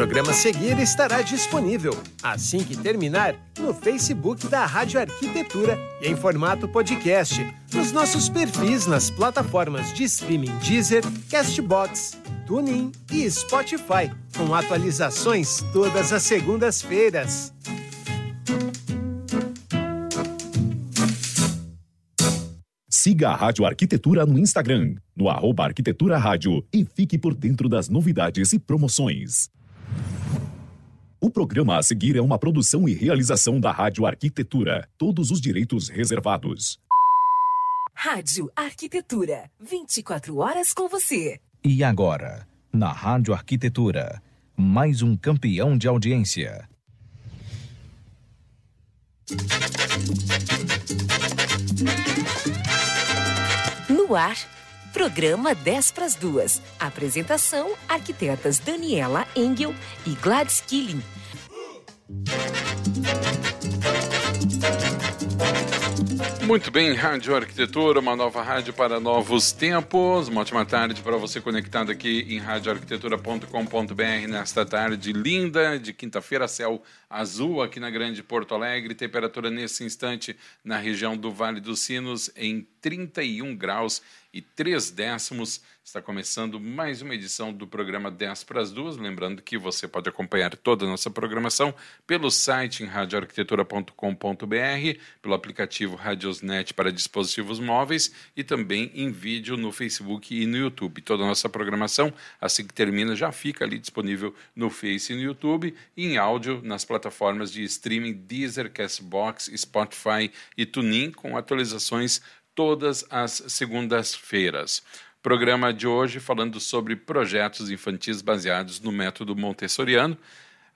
programa a seguir estará disponível, assim que terminar, no Facebook da Rádio Arquitetura e em formato podcast, nos nossos perfis nas plataformas de streaming Deezer, Castbox, TuneIn e Spotify, com atualizações todas as segundas-feiras. Siga a Rádio Arquitetura no Instagram, no arroba Arquitetura Rádio e fique por dentro das novidades e promoções. O programa a seguir é uma produção e realização da Rádio Arquitetura. Todos os direitos reservados. Rádio Arquitetura. 24 horas com você. E agora, na Rádio Arquitetura, mais um campeão de audiência. No ar, programa 10 para as duas. Apresentação: arquitetas Daniela Engel e Gladys Killing. Muito bem, Rádio Arquitetura, uma nova rádio para novos tempos. Uma ótima tarde para você conectado aqui em radioarquitetura.com.br nesta tarde linda de quinta-feira, céu azul aqui na Grande Porto Alegre, temperatura nesse instante na região do Vale dos Sinos em 31 graus e 3 décimos. Está começando mais uma edição do programa 10 para as duas. Lembrando que você pode acompanhar toda a nossa programação pelo site em radioarquitetura.com.br, pelo aplicativo Radiosnet para dispositivos móveis e também em vídeo no Facebook e no YouTube. Toda a nossa programação, assim que termina, já fica ali disponível no Face e no YouTube e em áudio nas plataformas de streaming Deezer, Castbox, Spotify e TuneIn com atualizações todas as segundas-feiras. Programa de hoje falando sobre projetos infantis baseados no método montessoriano.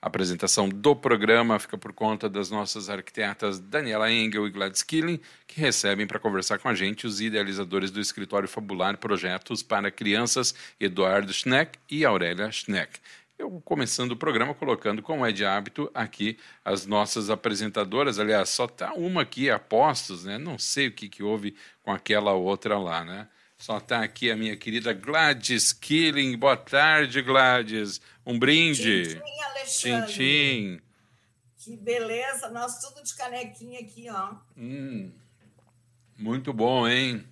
A apresentação do programa fica por conta das nossas arquitetas Daniela Engel e Gladys Killing, que recebem para conversar com a gente os idealizadores do escritório Fabular Projetos para Crianças, Eduardo Schneck e Aurélia Schneck. Eu começando o programa colocando, como é de hábito, aqui as nossas apresentadoras. Aliás, só está uma aqui, apostos, né? Não sei o que, que houve com aquela outra lá, né? Só está aqui a minha querida Gladys Killing. Boa tarde, Gladys. Um brinde. Tchim, Alexandre. Tchim, Que beleza, nós tudo de canequinha aqui, ó. Hum, muito bom, hein?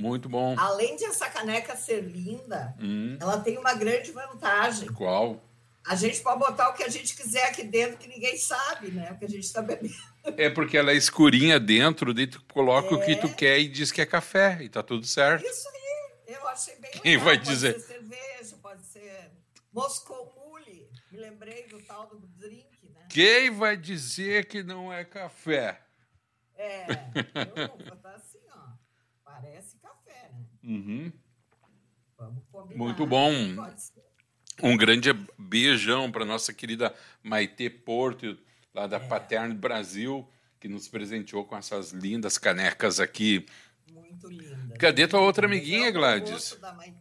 Muito bom. Além de essa caneca ser linda, Hum, ela tem uma grande vantagem. qual? A gente pode botar o que a gente quiser aqui dentro, que ninguém sabe, né? O que a gente está bebendo. É porque ela é escurinha dentro, daí tu coloca o que É. tu quer e diz que é café, e tá tudo certo. Isso aí, eu achei bem Quem legal. vai pode dizer? ser cerveja, pode ser Moscou Mule. Me lembrei do tal do drink, né? Quem vai dizer que não é café? É, eu vou botar assim, ó. Parece? Uhum. Vamos combinar. Muito bom. Pode ser. Um grande beijão para nossa querida Maitê Porto, lá É. da Paterno Brasil, que nos presenteou com essas lindas canecas aqui. Muito linda. Cadê tua outra amiguinha, é o Gladys? da né?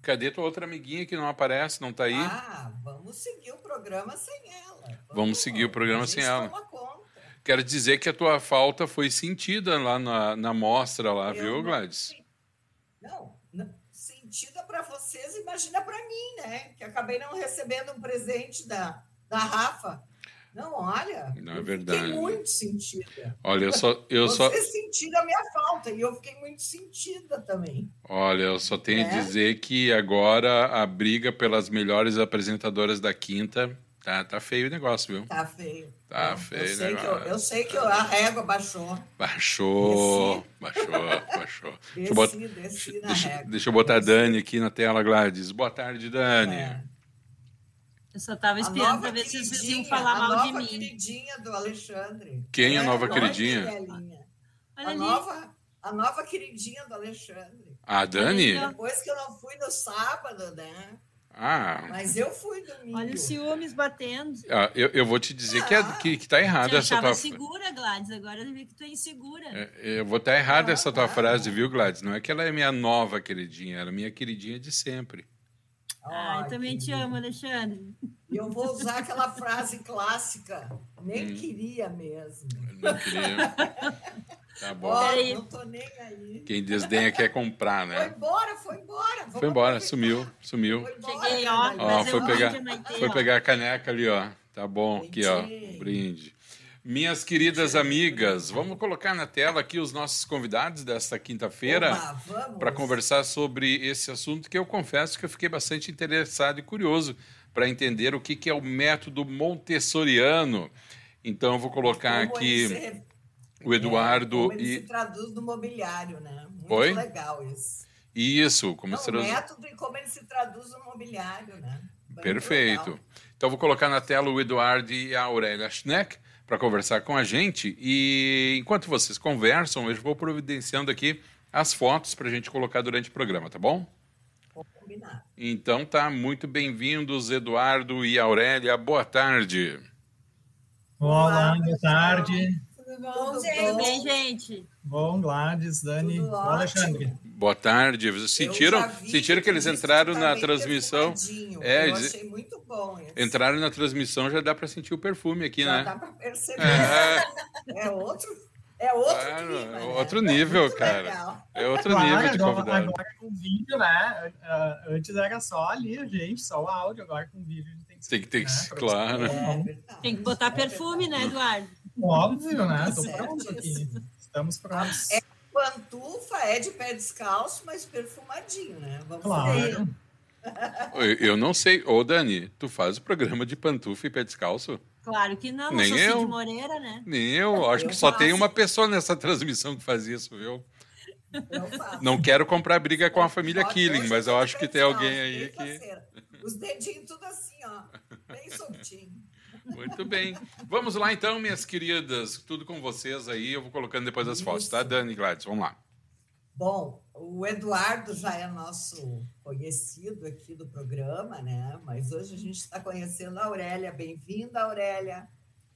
Cadê tua outra amiguinha que não aparece, não tá aí? Ah, vamos seguir o programa sem ela. Vamos seguir o programa sem ela. Quero dizer que a tua falta foi sentida lá na, na mostra lá, Eu viu, não Gladys? Não, não, sentida para vocês, imagina para mim, né? Que acabei não recebendo um presente da, da Rafa. Não, olha. Não, é eu verdade. Fiquei muito sentida. Olha, eu só, eu só, Vocês sentiram a minha falta e eu fiquei muito sentida também. olha, eu só tenho a É? dizer que agora a briga pelas melhores apresentadoras da quinta tá, tá feio o negócio, viu? Tá feio. Tá Eu- feio eu o sei, que eu, eu sei que a régua baixou. Baixou, baixou, baixou. Deixa eu, botar, Desci, desci na deixa, régua. deixa eu botar a Desci. Dani aqui na tela, Gladys. Boa tarde, Dani. É. Eu só tava A esperando nova pra ver se vocês iam falar a mal de nova mim. queridinha do Alexandre. Quem é a nova olha, queridinha? Olha A ali. nova, a nova queridinha do Alexandre. A Dani? Depois que eu não fui no sábado, né? Ah, Mas eu fui domingo. Olha o ciúmes batendo. ah, eu, eu vou te dizer que, é, que, que tá errada essa tua... segura, Gladys. Agora eu vi que tu é insegura. É, Eu vou estar errada Não, essa tua não, frase, viu, Gladys? Não é que ela é minha nova queridinha, ela é minha queridinha de sempre. Ah, Ai, eu também te amo, Alexandre. Eu vou usar aquela frase clássica. Nem Hum. queria mesmo. Eu não queria. Tá bom. Ó, não tô nem aí. Quem desdenha quer comprar, Foi né? embora, foi embora. Vamos Foi embora, aproveitar. sumiu, sumiu. Foi embora, Cheguei, ó. Dani. Ó, Mas foi eu pegar, foi ó. pegar a caneca ali, ó. Tá bom, aqui, ó. Brinde. Brinde. Minhas queridas amigas, vamos colocar na tela aqui os nossos convidados desta quinta-feira para conversar sobre esse assunto que eu confesso que eu fiquei bastante interessado e curioso para entender o que, que é o método montessoriano. Então eu vou colocar Como aqui o Eduardo é, como ele e se traduz no mobiliário, né? Muito Oi? legal isso. isso, como Não, se o traduz- método e como ele se traduz no mobiliário, né? Muito Perfeito. Então vou colocar na tela o Eduardo e a Aurélia Schneck para conversar com a gente. E enquanto vocês conversam, eu vou providenciando aqui as fotos para a gente colocar durante o programa, tá bom? Combinado. Então tá, muito bem-vindos, Eduardo e Aurélia. Boa tarde. Olá, boa pessoal. tarde. Bom, gente? Bem, gente? Bom, Gladys, Dani, Bom. Alexandre. Boa tarde. Vocês sentiram, já sentiram que eles entraram tá na transmissão? É, eu achei muito bom esse. Entraram na transmissão, já dá para sentir o perfume aqui, Já né? dá para perceber. É, É outro, é outro Claro, clima, é né? outro nível, Muito cara. legal. é outro Claro, nível de convidado. agora com vídeo, né? Ah, Antes era só ali, a gente, só o áudio, agora com vídeo a gente tem que Tem que ter, né, claro. É. Tem que botar perfume, né, Eduardo? Óbvio, né? Pronto aqui. Estamos prontos. É. Pantufa é de pé descalço, mas perfumadinho, né? Vamos ver. Claro. Eu, eu não sei. Ô, Dani, tu faz o programa de pantufa e pé descalço? Claro que não, Nem eu. Cid Moreira, né? Nem eu. Acho Eu que só tem uma pessoa nessa transmissão que faz isso, viu? Não quero comprar briga com a família Killing, mas eu acho que tem alguém aí que. Os dedinhos tudo assim, ó. Bem soltinho. Muito bem. Vamos lá então, minhas queridas. Tudo com vocês aí. Eu vou colocando depois as fotos, tá, Isso. Dani Gladys? Vamos lá. Bom, o Eduardo já é nosso conhecido aqui do programa, né? Mas hoje a gente está conhecendo a Aurélia. Bem-vinda, Aurélia.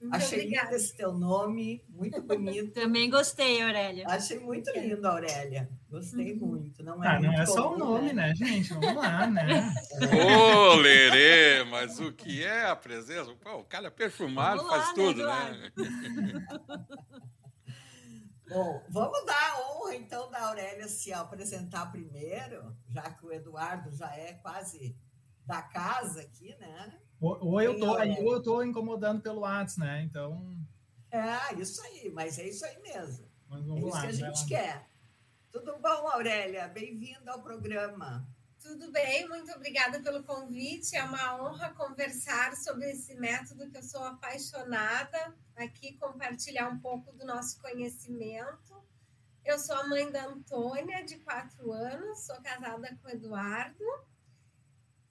Muito Achei obrigada. lindo esse teu nome, muito bonito. Também gostei, Aurélia. Achei muito lindo, Aurélia. Gostei muito. Não é, Ah, não é só o comum, nome, né, gente? Vamos lá, né? Ô, Lerê, mas o que é a presença? Pô, o cara perfumado Vamos lá, faz né, tudo, né? Bom, vamos dar a honra, então, da Aurélia se apresentar primeiro, já que o Eduardo já é quase da casa aqui, né? Ou, ou eu tô aí, ou eu tô incomodando pelo WhatsApp, né? Então, É, isso aí, mas é isso aí mesmo. mas É vamos isso lá. que a gente lá. quer. Tudo bom, Aurélia? Bem-vinda ao programa. Tudo bem, muito obrigada pelo convite. É uma honra conversar sobre esse método que eu sou apaixonada, aqui compartilhar um pouco do nosso conhecimento. Eu sou a mãe da Antônia, de quatro anos, sou casada com o Eduardo.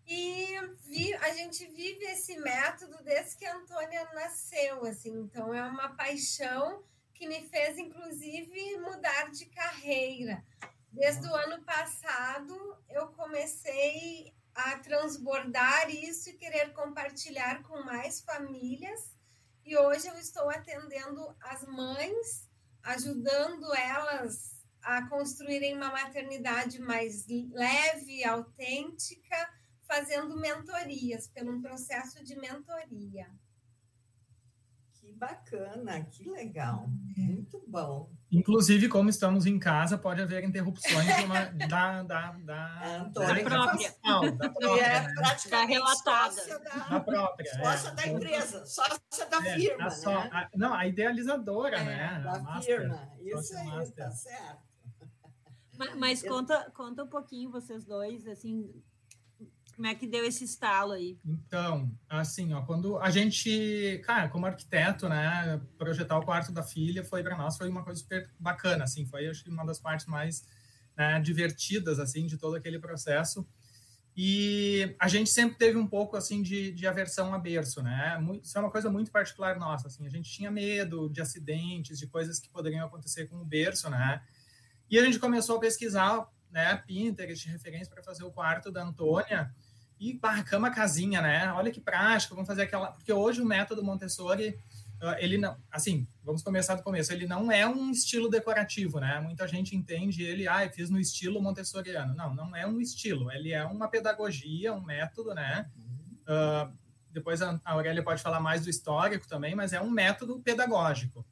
E vi- a gente vive esse método desde que a Antônia nasceu, assim, então é uma paixão que me fez, inclusive, mudar de carreira. Desde o ano passado, eu comecei a transbordar isso e querer compartilhar com mais famílias. E hoje eu estou atendendo as mães, ajudando elas a construírem uma maternidade mais leve, autêntica, fazendo mentorias, pelo um processo de mentoria. Que bacana, que legal. Muito bom. Inclusive, como estamos em casa, pode haver interrupções de uma- da, da, da, A Antônia da própria. gravação, da E própria, é né? praticamente relatada. sócia Da da, própria. é. sócia da empresa, sócia da É, firma, a só- né? a- não, a idealizadora, É, né? A Da master. firma. Isso aí, master. tá certo. Mas, mas conta, conta um pouquinho, vocês dois, assim, como é que deu esse estalo aí? Então, assim, ó, quando a gente, cara, como arquiteto, né, projetar o quarto da filha foi para nós foi uma coisa super bacana, assim, foi acho que uma das partes mais né, divertidas assim de todo aquele processo. E a gente sempre teve um pouco assim de, de aversão a berço, né? Muito, isso é uma coisa muito particular nossa, assim, a gente tinha medo de acidentes, de coisas que poderiam acontecer com o berço, né? E a gente começou a pesquisar, né, Pinterest, referência para fazer o quarto da Antônia. E pá, cama casinha, né? Olha que prático, vamos fazer aquela. Porque hoje o método Montessori, ah, ele não. Assim, vamos começar do começo. Ele não é um estilo decorativo, né? Muita gente entende ele, ah, eu fiz no estilo montessoriano. Não, não é um estilo. Ele é uma pedagogia, um método, né? Ah, depois a a Aurélia pode falar mais do histórico também, mas é um método pedagógico.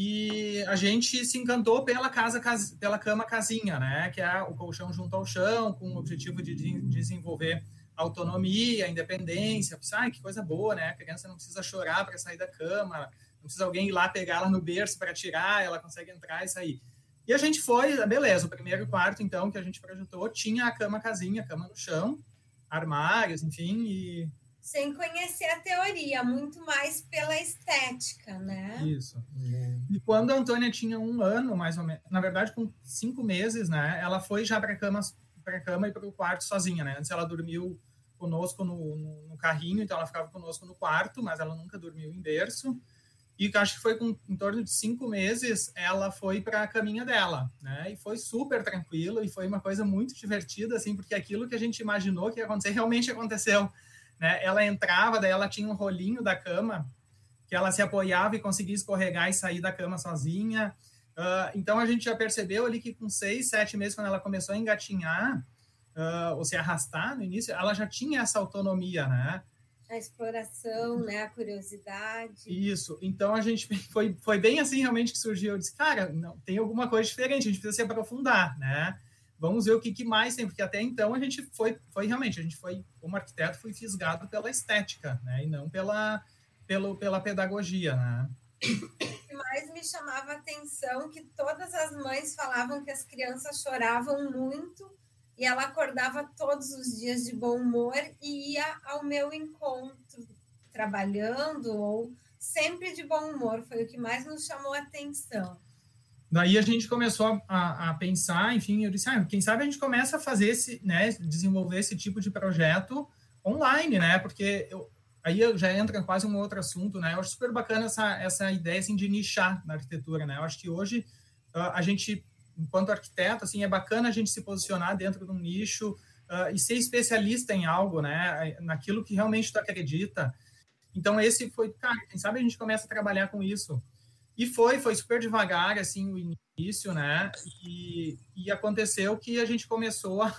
E a gente se encantou pela casa, pela cama casinha, né? Que é o colchão junto ao chão, com o objetivo de desenvolver autonomia, independência. Ai, que coisa boa, né? A criança não precisa chorar para sair da cama, não precisa alguém ir lá pegar ela no berço para tirar, ela consegue entrar e sair. E a gente foi, beleza, o primeiro quarto, então, que a gente projetou, tinha a cama casinha, a cama no chão, armários, enfim, e sem conhecer a teoria, muito mais pela estética, né? Isso. E quando a Antônia tinha um ano, mais ou menos, na verdade, com cinco meses, né? Ela foi já para cama, para cama e para o quarto sozinha, né? Antes ela dormiu conosco no, no, no, carrinho, então ela ficava conosco no quarto, mas ela nunca dormiu em berço. E acho que foi com em torno de cinco meses ela foi para a caminha dela, né? E foi super tranquilo e foi uma coisa muito divertida, assim, porque aquilo que a gente imaginou que ia acontecer realmente aconteceu né? Ela entrava, daí ela tinha um rolinho da cama que ela se apoiava e conseguia escorregar e sair da cama sozinha. Uh, então a gente já percebeu ali que com seis, sete meses, quando ela começou a engatinhar uh, ou se arrastar no início, ela já tinha essa autonomia, né? A exploração, né? A curiosidade. Isso. Então a gente foi, foi bem assim realmente que surgiu. Eu disse, cara, não, tem alguma coisa diferente, a gente precisa se aprofundar, né? Vamos ver o que, que, mais tem, porque até então a gente foi, foi realmente, a gente foi, como arquiteto, foi fisgado pela estética, né, e não pela, pelo, pela pedagogia, né. Que mais me chamava a atenção que todas as mães falavam que as crianças choravam muito e ela acordava todos os dias de bom humor e ia ao meu encontro trabalhando ou sempre de bom humor, foi o que mais nos chamou a atenção. Daí a gente começou a, a, pensar, enfim, eu disse, ah, quem sabe a gente começa a fazer esse, né, desenvolver esse tipo de projeto online, né, porque eu, aí já entra quase um outro assunto, né, eu acho super bacana essa, essa ideia, assim, de nichar na arquitetura, né, eu acho que hoje uh, a gente, enquanto arquiteto, assim, é bacana a gente se posicionar dentro de um nicho uh, e ser especialista em algo, né, naquilo que realmente tu acredita, então esse foi, cara, quem sabe a gente começa a trabalhar com isso, e foi, foi super devagar, assim, o início, né? E, e aconteceu que a gente começou a,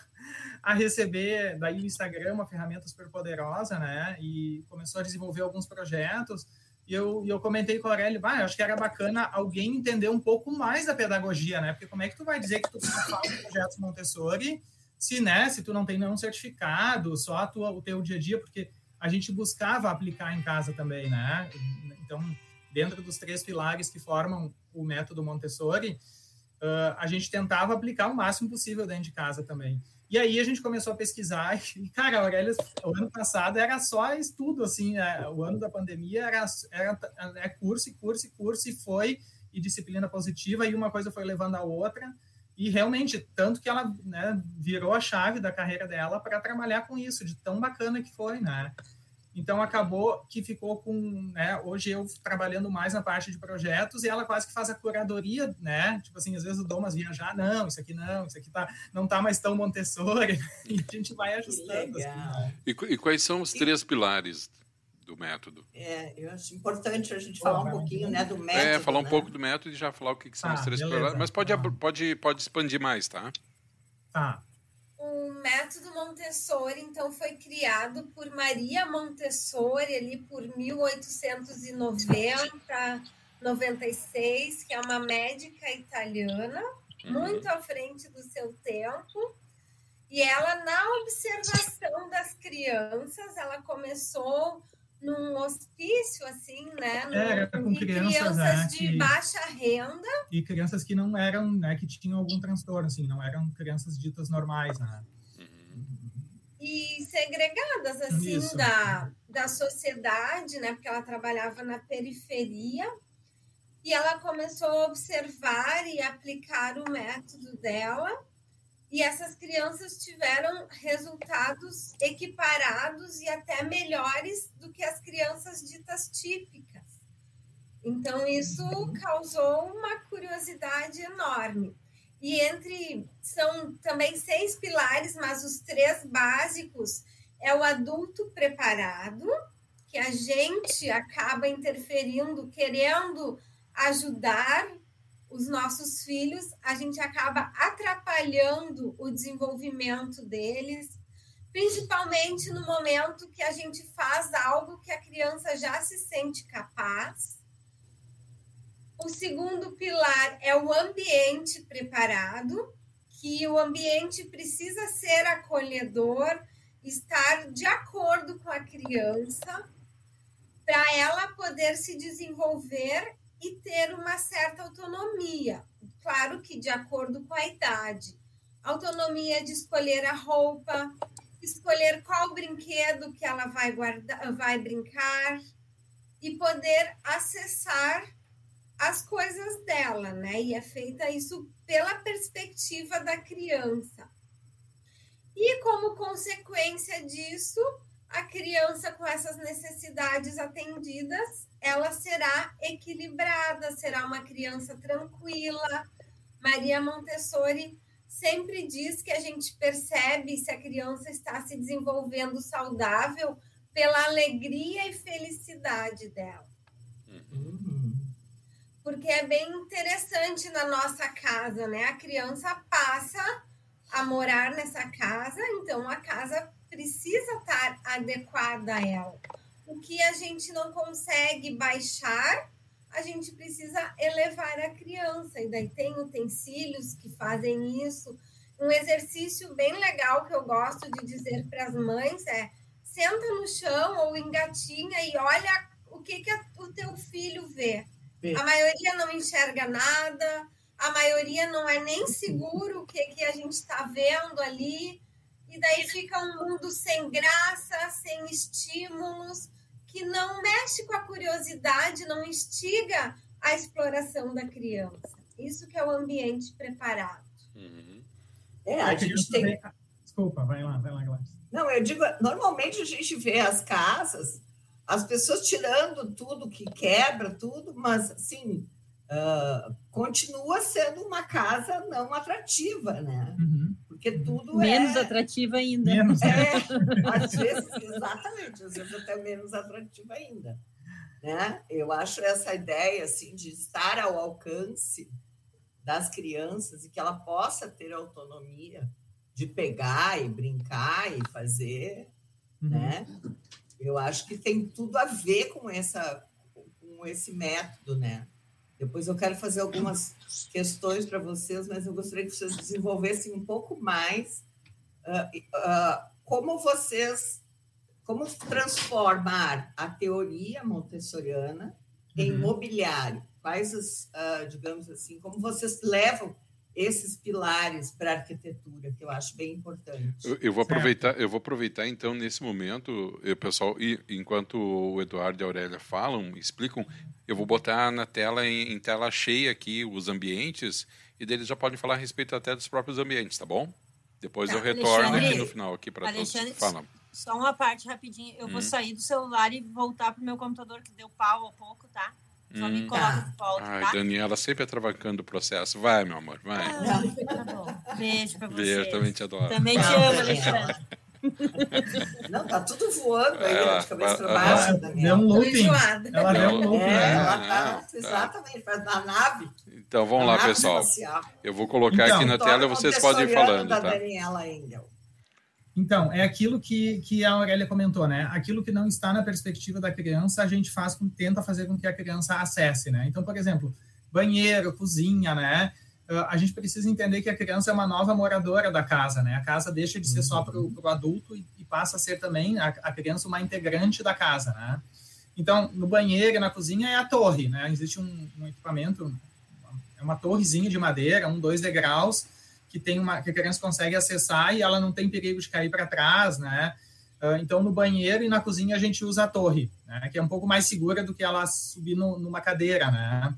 a receber daí o Instagram, uma ferramenta super poderosa, né? E começou a desenvolver alguns projetos. E eu, e eu comentei com a Aurélio, ah, acho que era bacana alguém entender um pouco mais da pedagogia, né? Porque como é que tu vai dizer que tu faz projetos Montessori se, né, se tu não tem nenhum certificado, só a tua, o teu dia a dia, porque a gente buscava aplicar em casa também, né? Então, dentro dos três pilares que formam o método Montessori, uh, a gente tentava aplicar o máximo possível dentro de casa também. E aí a gente começou a pesquisar e, cara, Aurélia, o ano passado era só estudo, assim, é, o ano da pandemia era, era é curso e curso e curso e foi, e disciplina positiva, e uma coisa foi levando a outra, e realmente, tanto que ela né, virou a chave da carreira dela para trabalhar com isso, de tão bacana que foi, né? Então acabou que ficou com, né, hoje eu trabalhando mais na parte de projetos e ela quase que faz a curadoria, né? Tipo assim, às vezes eu dou umas viajar, não, isso aqui não, isso aqui tá, não tá mais tão Montessori, e a gente vai ajustando. Assim, né? e, e, quais são os três pilares do método? É, eu acho importante a gente falar um pouquinho, né, do método. É, falar um né? pouco do método e já falar o que, que são ah, os três beleza. pilares, mas pode, ah. pode, pode expandir mais, tá? Tá o método Montessori, então, foi criado por Maria Montessori ali por 1890, 96, que é uma médica italiana, uhum. muito à frente do seu tempo. E ela, na observação das crianças, ela começou num hospício, assim, né? No, é, com crianças, crianças né, de que, baixa renda. E crianças que não eram, né, que tinham algum transtorno, assim, não eram crianças ditas normais, né? E segregadas, assim, da, da sociedade, né? Porque ela trabalhava na periferia. E ela começou a observar e aplicar o método dela e essas crianças tiveram resultados equiparados e até melhores do que as crianças ditas típicas. Então, isso causou uma curiosidade enorme. E entre são também seis pilares, mas os três básicos é o adulto preparado, que a gente acaba interferindo, querendo ajudar os nossos filhos, a gente acaba atrapalhando o desenvolvimento deles, principalmente no momento que a gente faz algo que a criança já se sente capaz. O segundo pilar é o ambiente preparado, que o ambiente precisa ser acolhedor, estar de acordo com a criança, para ela poder se desenvolver e ter uma certa autonomia. Claro que de acordo com a idade. Autonomia de escolher a roupa, escolher qual brinquedo que ela vai guardar, vai brincar e poder acessar as coisas dela, né? E é feita isso pela perspectiva da criança. E como consequência disso, a criança com essas necessidades atendidas, ela será equilibrada, será uma criança tranquila. Maria Montessori sempre diz que a gente percebe se a criança está se desenvolvendo saudável pela alegria e felicidade dela. Porque é bem interessante na nossa casa, né? A criança passa a morar nessa casa, então a casa precisa estar adequada a ela. O que a gente não consegue baixar, a gente precisa elevar a criança. E daí tem utensílios que fazem isso. Um exercício bem legal que eu gosto de dizer para as mães é senta no chão ou engatinha e olha o que, que o teu filho vê. A maioria não enxerga nada, a maioria não é nem seguro o que, que a gente está vendo ali, e daí fica um mundo sem graça, sem estímulos, que não mexe com a curiosidade, não instiga a exploração da criança. Isso que é o ambiente preparado. Uhum. É, a gente tem. Desculpa, vai lá, vai lá, Gladys. Não, eu digo, normalmente a gente vê as casas, as pessoas tirando tudo que quebra, tudo, mas assim, uh, continua sendo uma casa não atrativa, né? Uhum. Porque tudo menos é... atrativa ainda. Menos. É, às vezes, exatamente, às vezes até menos atrativa ainda. Né? Eu acho essa ideia assim de estar ao alcance das crianças e que ela possa ter autonomia de pegar e brincar e fazer, uhum. né? Eu acho que tem tudo a ver com essa com esse método, né? Depois eu quero fazer algumas questões para vocês, mas eu gostaria que vocês desenvolvessem um pouco mais uh, uh, como vocês, como transformar a teoria montessoriana em uhum. mobiliário. Quais as, uh, digamos assim, como vocês levam esses pilares para a arquitetura, que eu acho bem importante. Eu, eu vou aproveitar, eu vou aproveitar então nesse momento, eu, pessoal, e, enquanto o Eduardo e a Aurélia falam, explicam, eu vou botar na tela em, em tela cheia aqui os ambientes e deles já podem falar a respeito até dos próprios ambientes, tá bom? Depois tá, eu retorno aqui no final aqui para todos. Fala. Só uma parte rapidinho, eu hum. vou sair do celular e voltar pro meu computador que deu pau há pouco, tá? Só hum. me coloca de volta, Ai, tá? Daniela sempre atravancando o processo. Vai, meu amor, vai. Ah, tá bom. Beijo pra você. Beijo, também te adoro. Também te amo, Alexandre. Não, tá tudo voando aí, ela, de cabeça para baixo, Deu um looping. Ela deu um looping. É, ela tá, exatamente, faz na nave. Então, vamos lá, pessoal. Eu vou colocar então, aqui na tela e vocês podem ir falando, da tá? Daniela Engel. Então, é aquilo que, que a Aurélia comentou, né? Aquilo que não está na perspectiva da criança, a gente faz com, tenta fazer com que a criança acesse, né? Então, por exemplo, banheiro, cozinha, né? Uh, a gente precisa entender que a criança é uma nova moradora da casa, né? A casa deixa de ser só para o adulto e, e, passa a ser também a, a, criança uma integrante da casa, né? Então, no banheiro e na cozinha é a torre, né? Existe um, um equipamento, é uma torrezinha de madeira, um, dois degraus, que tem uma que a criança consegue acessar e ela não tem perigo de cair para trás, né? Uh, então, no banheiro e na cozinha a gente usa a torre, né? que é um pouco mais segura do que ela subir no, numa cadeira, né?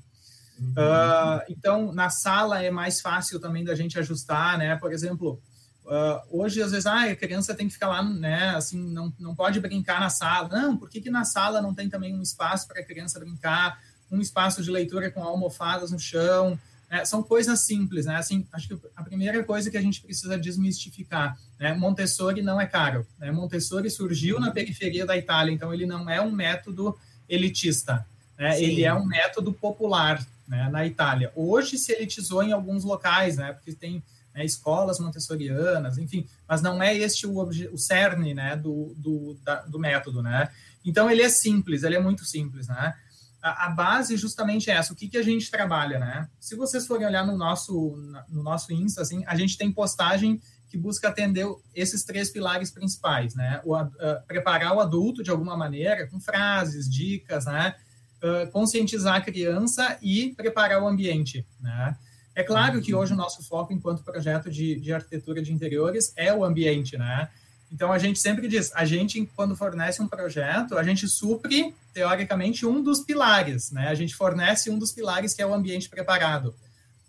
Uhum. Uh, então, na sala é mais fácil também da gente ajustar, né? Por exemplo, uh, hoje às vezes ah, a criança tem que ficar lá, né? Assim, não, não pode brincar na sala. Não, por que, que na sala não tem também um espaço para a criança brincar, um espaço de leitura com almofadas no chão? É, são coisas simples, né? Assim, acho que a primeira coisa que a gente precisa desmistificar, né? Montessori não é caro. Né? Montessori surgiu na periferia da Itália, então ele não é um método elitista, né? Ele é um método popular, né? Na Itália. Hoje se elitizou em alguns locais, né? Porque tem né, escolas montessorianas, enfim, mas não é este o, o cerne, né? Do, do, da, do método, né? Então ele é simples, ele é muito simples, né? A, a, base justamente é essa. O que, que a gente trabalha, né? Se vocês forem olhar no nosso, no nosso Insta, assim, a gente tem postagem que busca atender esses três pilares principais, né? O, uh, preparar o adulto de alguma maneira, com frases, dicas, né? Uh, conscientizar a criança e preparar o ambiente, né? É claro que hoje o nosso foco, enquanto projeto de, de arquitetura de interiores, é o ambiente, né? Então a gente sempre diz, a gente quando fornece um projeto, a gente supre teoricamente um dos pilares, né? A gente fornece um dos pilares que é o ambiente preparado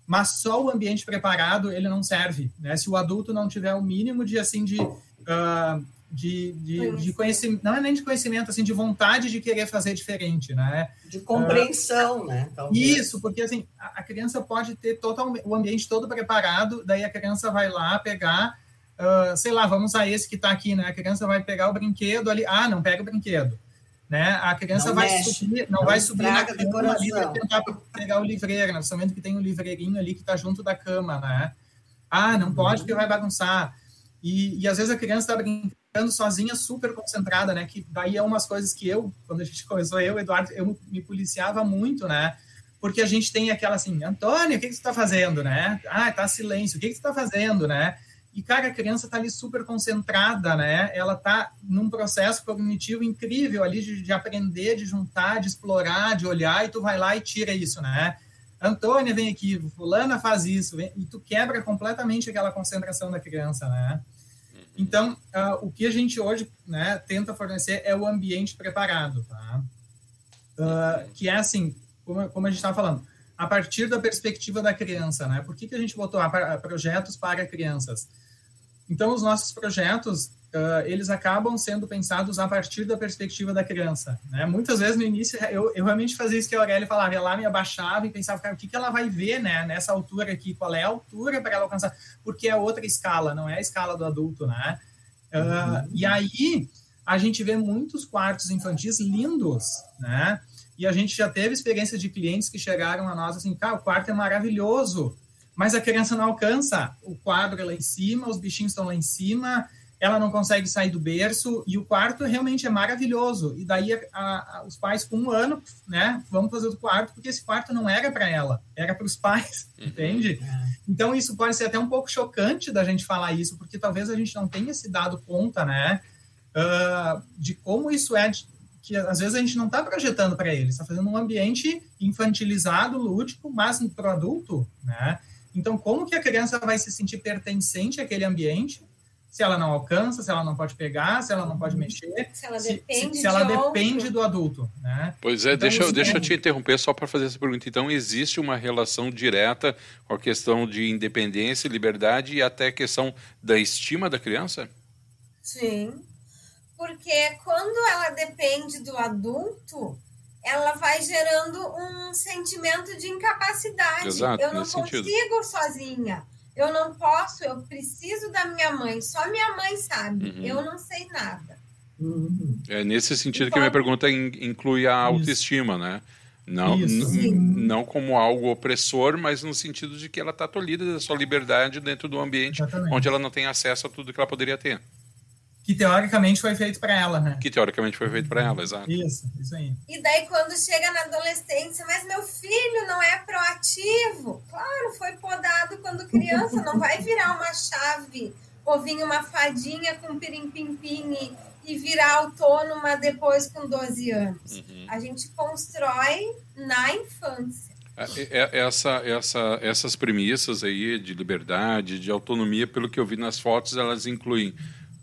mas só o ambiente preparado ele não serve, né? Se o adulto não tiver o mínimo de assim de uh, de, de, de, conhecimento, não é nem de conhecimento, assim, de vontade de querer fazer diferente, né? De compreensão, uh, né? Talvez. Isso, porque assim, a, a, criança pode ter total, o ambiente todo preparado, daí a criança vai lá pegar, uh, sei lá, vamos a esse que está aqui, né? A criança vai pegar o brinquedo ali, ah, não pega o brinquedo né? A criança não vai mexe, subir, não, não vai subir na cama ali para tentar pegar o livreiro, né? Principalmente que tem um livreirinho ali que está junto da cama, né? Ah, não pode porque vai bagunçar. E, e às vezes a criança está brincando sozinha, super concentrada, né? Que daí é umas coisas que eu, quando a gente começou, eu, Eduardo, eu me policiava muito, né? Porque a gente tem aquela assim, Antônio, o que, que você está fazendo, né? Ah, tá silêncio, o que, que você está fazendo, né? E, cara, a criança está ali super concentrada, né? Ela está num processo cognitivo incrível ali de, de, aprender, de juntar, de explorar, de olhar, e tu vai lá e tira isso, né? Antônia vem aqui, fulana faz isso, vem, e tu quebra completamente aquela concentração da criança, né? Então, uh, o que a gente hoje né, tenta fornecer é o ambiente preparado, tá? Uh, que é assim, como, como a gente estava falando, a partir da perspectiva da criança, né? Por que, que a gente botou projetos para crianças? Então, os nossos projetos, uh, eles acabam sendo pensados a partir da perspectiva da criança. Né? Muitas vezes, no início, eu, eu realmente fazia isso que a Aurélia falava, lá, me abaixava e pensava, cara, o que, que ela vai ver né, nessa altura aqui? Qual é a altura para ela alcançar? Porque é outra escala, não é a escala do adulto, né? Uh, uhum. E aí, a gente vê muitos quartos infantis lindos, né? E a gente já teve experiência de clientes que chegaram a nós assim, cara, o quarto é maravilhoso, mas a criança não alcança. O quadro é lá em cima, os bichinhos estão lá em cima, ela não consegue sair do berço e o quarto realmente é maravilhoso. E daí a, a, os pais com um ano, né, vamos fazer o quarto porque esse quarto não era para ela, era para os pais, uhum. entende? É. Então isso pode ser até um pouco chocante da gente falar isso, porque talvez a gente não tenha se dado conta, né, uh, de como isso é que às vezes a gente não está projetando para ele, está fazendo um ambiente infantilizado, lúdico, mas para o adulto, né? Então, como que a criança vai se sentir pertencente àquele ambiente se ela não alcança, se ela não pode pegar, se ela não pode mexer, se ela depende, se, se ela depende do adulto, né? Pois é, então, deixa, deixa eu te interromper só para fazer essa pergunta. Então, existe uma relação direta com a questão de independência, liberdade e até a questão da estima da criança? Sim, porque quando ela depende do adulto, ela vai gerando um sentimento de incapacidade. Exato, eu não consigo sentido. sozinha. Eu não posso, eu preciso da minha mãe. Só minha mãe sabe. Uhum. Eu não sei nada. Uhum. É nesse sentido então, que a minha pergunta inclui a autoestima, isso. né? Não, não como algo opressor, mas no sentido de que ela está tolhida da sua liberdade dentro do ambiente Exatamente. onde ela não tem acesso a tudo que ela poderia ter que teoricamente foi feito para ela, né? Que teoricamente foi feito para ela, exato. Isso, isso aí. E daí quando chega na adolescência, mas meu filho não é proativo. Claro, foi podado quando criança, não vai virar uma chave ou vir uma fadinha com pirim-pim-pim e, e virar autônoma depois com 12 anos. Uhum. A gente constrói na infância. É, é, é, essa, essa, essas premissas aí de liberdade, de autonomia, pelo que eu vi nas fotos, elas incluem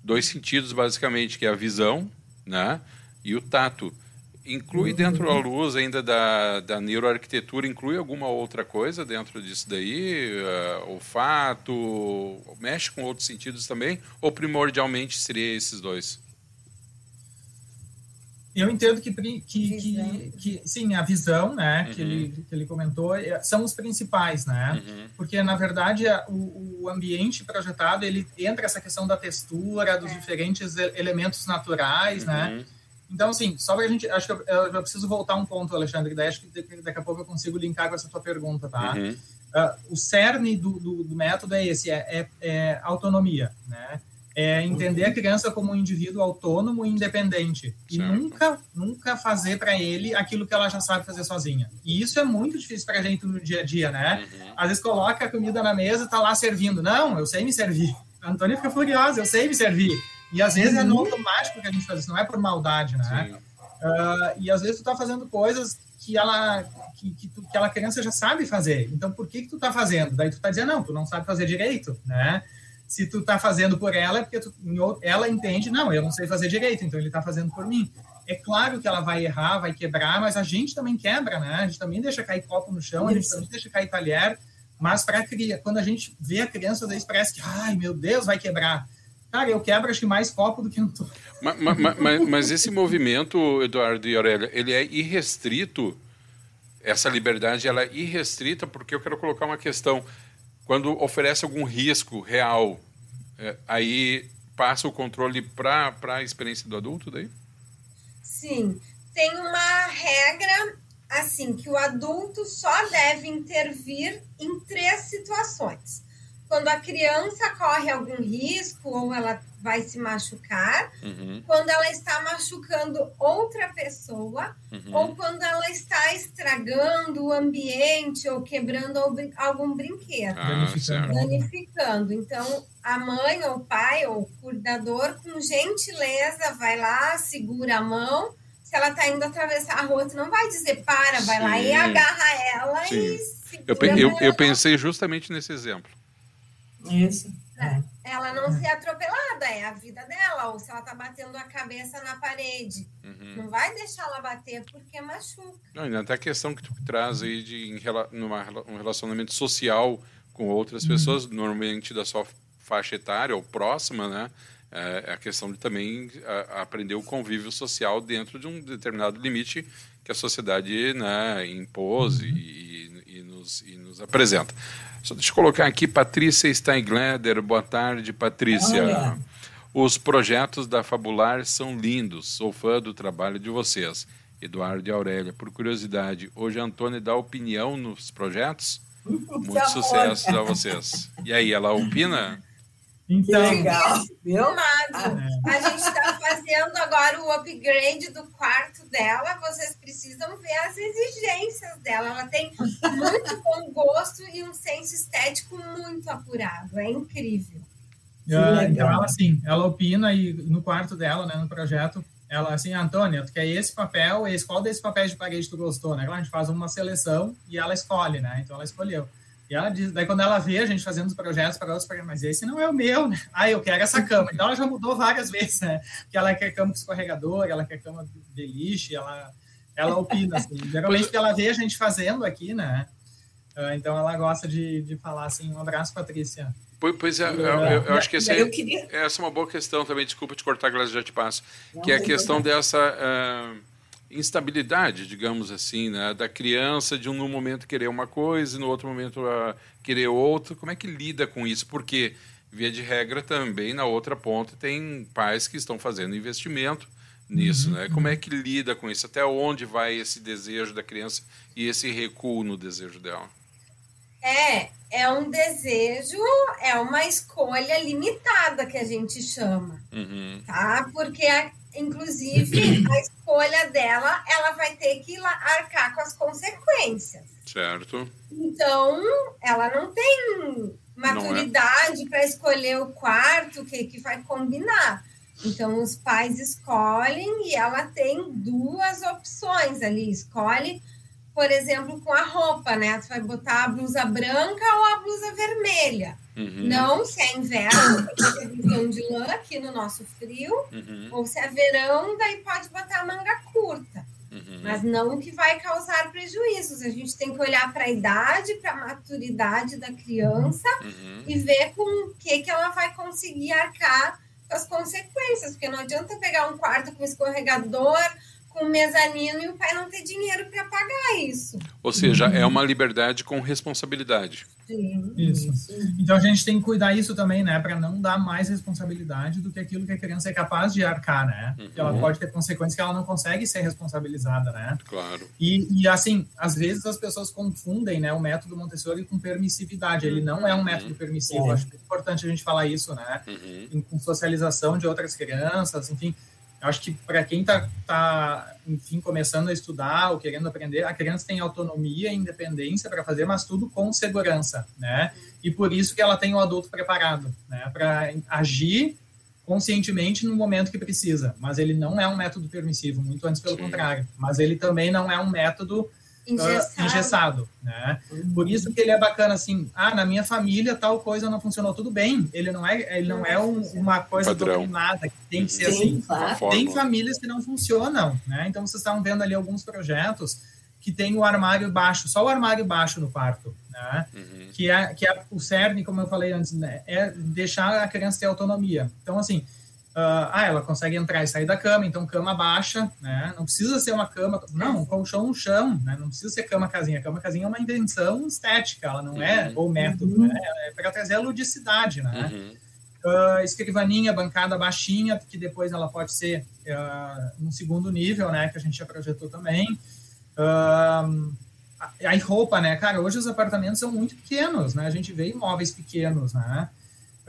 dois sentidos, basicamente, que é a visão né, e o tato. Inclui dentro da luz ainda da, da neuroarquitetura, inclui alguma outra coisa dentro disso daí? Uh, olfato, mexe com outros sentidos também? Ou primordialmente seria esses dois? Eu entendo que, que, que, que, sim, a visão, né, uhum. que, ele, que ele comentou, é, são os principais, né, uhum. porque, na verdade, o, o, ambiente projetado, ele entra essa questão da textura, dos é. diferentes elementos naturais, né, uhum. então, assim, só para a gente, acho que eu, eu, preciso voltar um ponto, Alexandre, daí acho que daqui a pouco eu consigo linkar com essa tua pergunta, tá? Uh, o cerne do, do, do, método é esse, é, é, é autonomia, né, é entender a criança como um indivíduo autônomo e independente e nunca nunca fazer para ele aquilo que ela já sabe fazer sozinha. E isso é muito difícil para a gente no dia a dia, né? Uhum. Às vezes coloca a comida na mesa, tá lá servindo. Não, eu sei me servir. A Antônia fica furiosa, eu sei me servir. E às vezes uhum. é no automático que a gente faz isso, não é por maldade, né? Uh, e às vezes tu tá fazendo coisas que ela que, que, tu, que ela criança já sabe fazer. Então por que que tu tá fazendo? Daí tu tá dizendo não, tu não sabe fazer direito, né? Se tu tá fazendo por ela é porque tu, ela entende, não, eu não sei fazer direito, então ele tá fazendo por mim. É claro que ela vai errar, vai quebrar, mas a gente também quebra, né? A gente também deixa cair copo no chão, Isso. a gente também deixa cair talher, mas para quando a gente vê a criança, às vezes parece que, ai, meu Deus, vai quebrar. Cara, eu quebro acho que mais copo do que no mas, mas, mas, mas, esse movimento, Eduardo e Aurélia, ele é irrestrito? Essa liberdade ela é irrestrita porque eu quero colocar uma questão. Quando oferece algum risco real, é, aí passa o controle para a experiência do adulto daí? Sim. Tem uma regra assim que o adulto só deve intervir em três situações quando a criança corre algum risco ou ela vai se machucar, uhum. quando ela está machucando outra pessoa, uhum. ou quando ela está estragando o ambiente ou quebrando algum brinquedo, ah, danificando. Então, a mãe ou o pai ou o cuidador, com gentileza, vai lá, segura a mão. Se ela está indo atravessar a rua, tu não vai dizer para, vai Sim. lá e agarra ela Sim. e eu, eu, eu pensei justamente nesse exemplo. Isso. É. Ela não ser atropelada, é a vida dela, ou se ela tá batendo a cabeça na parede. Uhum. Não vai deixar ela bater porque machuca. Não, e até a questão que tu traz aí de em, numa, um relacionamento social com outras uhum. pessoas, normalmente da sua faixa etária ou próxima, né? É a questão de também a, aprender o convívio social dentro de um determinado limite que a sociedade né, impôs e, e, nos, e nos apresenta. Só deixa eu colocar aqui, Patrícia Steingleder. Boa tarde, Patrícia. Olha. Os projetos da Fabular são lindos. Sou fã do trabalho de vocês. Eduardo e Aurélia, por curiosidade, hoje a Antônia dá opinião nos projetos? Muito sucesso a vocês. E aí, ela opina? Então, legal, viu? A gente está fazendo agora o upgrade do quarto dela. Vocês precisam ver as exigências dela. Ela tem muito bom gosto e um senso estético muito apurado. É incrível. Uh, então, ela assim, ela opina e no quarto dela, né, no projeto, ela assim, Antônia, tu quer esse papel, esse, qual desses papéis de parede tu gostou, né? A gente faz uma seleção e ela escolhe, né? Então ela escolheu. E ela diz, daí quando ela vê a gente fazendo os projetos para outros programas, mas esse não é o meu, né? Ah, eu quero essa cama. Então ela já mudou várias vezes, né? Porque ela quer cama com escorregador, ela quer cama de lixo, ela, ela opina, assim. Geralmente ela vê a gente fazendo aqui, né? Ah, então ela gosta de, de falar assim, um abraço, Patrícia. Pois é, eu, eu, eu acho que essa, queria... essa é uma boa questão também, desculpa te cortar, Gládio, já te passo, que é a questão dessa... Uh instabilidade, digamos assim, né? da criança de um no momento querer uma coisa e no outro momento uh, querer outra. Como é que lida com isso? Porque, via de regra, também na outra ponta tem pais que estão fazendo investimento nisso. Uhum. Né? Como é que lida com isso? Até onde vai esse desejo da criança e esse recuo no desejo dela? É, é um desejo, é uma escolha limitada que a gente chama, uhum. tá? Porque a, Inclusive, a escolha dela, ela vai ter que arcar com as consequências. Certo. Então, ela não tem maturidade é. para escolher o quarto que, que vai combinar. Então, os pais escolhem e ela tem duas opções ali. Escolhe, por exemplo, com a roupa, né? Tu vai botar a blusa branca ou a blusa vermelha. Uhum. Não se é inverno, porque visão de lã aqui no nosso frio, uhum. ou se é verão, daí pode botar manga curta. Uhum. Mas não que vai causar prejuízos. A gente tem que olhar para a idade, para a maturidade da criança uhum. e ver com o que, que ela vai conseguir arcar com as consequências. Porque não adianta pegar um quarto com escorregador, com mezanino e o pai não ter dinheiro para pagar isso. Ou seja, é uma liberdade com responsabilidade. Sim, isso. Sim. Então a gente tem que cuidar isso também, né, para não dar mais responsabilidade do que aquilo que a criança é capaz de arcar, né? Uhum. Ela pode ter consequências que ela não consegue ser responsabilizada, né? Claro. E, e assim, às vezes as pessoas confundem, né, o método Montessori com permissividade. Ele não é um método permissivo. Uhum. Acho importante a gente falar isso, né? Uhum. Com socialização de outras crianças, enfim. Acho que para quem está, tá, enfim, começando a estudar ou querendo aprender, a criança tem autonomia e independência para fazer, mas tudo com segurança, né? E por isso que ela tem o adulto preparado, né? Para agir conscientemente no momento que precisa. Mas ele não é um método permissivo, muito antes pelo Sim. contrário. Mas ele também não é um método engessado. Uh, engessado né? Uhum. Por isso que ele é bacana assim, ah, na minha família tal coisa não funcionou tudo bem. Ele não é, ele não é um, uma coisa dominada que tem que ser Sim, assim. Claro. Tem famílias que não funcionam, né? Então vocês estavam vendo ali alguns projetos que tem o armário baixo, só o armário baixo no quarto, né? Uhum. Que é que é o cerne, como eu falei antes, né? É deixar a criança ter autonomia. Então assim, Uh, ah, ela consegue entrar e sair da cama, então cama baixa, né? Não precisa ser uma cama, não, um colchão no chão, né? Não precisa ser cama casinha. Cama casinha é uma invenção estética, ela não é, uhum. ou método, uhum. né? É para trazer a ludicidade, né? Uhum. Uh, escrivaninha, bancada baixinha, que depois ela pode ser uh, um segundo nível, né? Que a gente já projetou também. Uh, aí roupa, né? Cara, hoje os apartamentos são muito pequenos, né? A gente vê imóveis pequenos, né?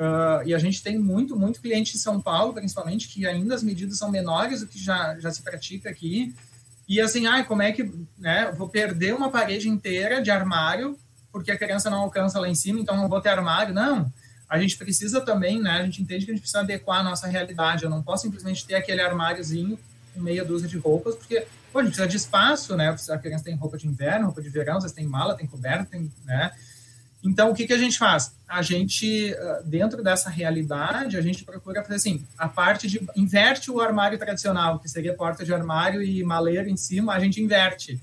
Uh, e a gente tem muito, muito cliente em São Paulo, principalmente, que ainda as medidas são menores do que já, já se pratica aqui. E assim, ah, como é que, né, vou perder uma parede inteira de armário porque a criança não alcança lá em cima, então não vou ter armário. Não, a gente precisa também, né, a gente entende que a gente precisa adequar a nossa realidade. Eu não posso simplesmente ter aquele armáriozinho com meia dúzia de roupas, porque pô, a gente precisa de espaço, né, a criança tem roupa de inverno, roupa de verão, vocês têm mala, tem coberta, tem, né, então, o que, que a gente faz? A gente, ah, dentro dessa realidade, a gente procura fazer assim, a parte de, inverte o armário tradicional, que seria porta de armário e maleiro em cima, a gente inverte.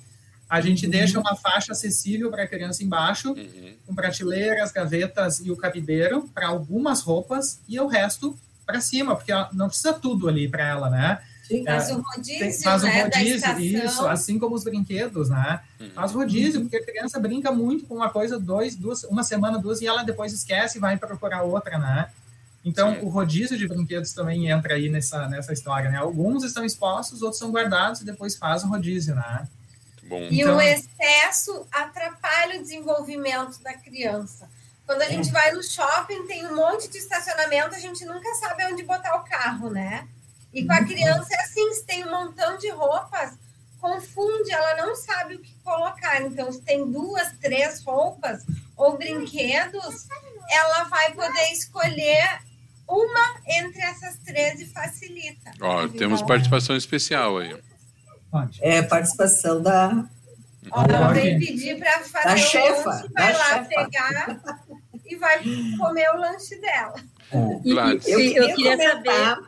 A gente uhum. deixa uma faixa acessível para a criança embaixo, uhum. com prateleiras, gavetas e o cabideiro para algumas roupas e o resto para cima, porque não precisa tudo ali para ela, né? Sim, faz o rodízio, tem, faz né, o rodízio, isso, assim como os brinquedos, né? Uhum. Faz rodízio, porque a criança brinca muito com uma coisa, dois, duas, uma semana, duas, e ela depois esquece e vai procurar outra, né? Então, Sim. o rodízio de brinquedos também entra aí nessa, nessa história, né? Alguns estão expostos, outros são guardados e depois faz o rodízio, né? Bom. E então... o excesso atrapalha o desenvolvimento da criança. Quando a gente vai no shopping, tem um monte de estacionamento, a gente nunca sabe onde botar o carro, né? E com a criança é assim, se tem um montão de roupas, confunde, ela não sabe o que colocar. Então, se tem duas, três roupas ou brinquedos, ela vai poder escolher uma entre essas três e facilita. Ó, temos participação especial aí. É, participação da. Ó, ela vem pedir para fazer o chefa, lanche, vai lá chefa. pegar e vai comer o lanche dela. É. Eu, eu, eu queria saber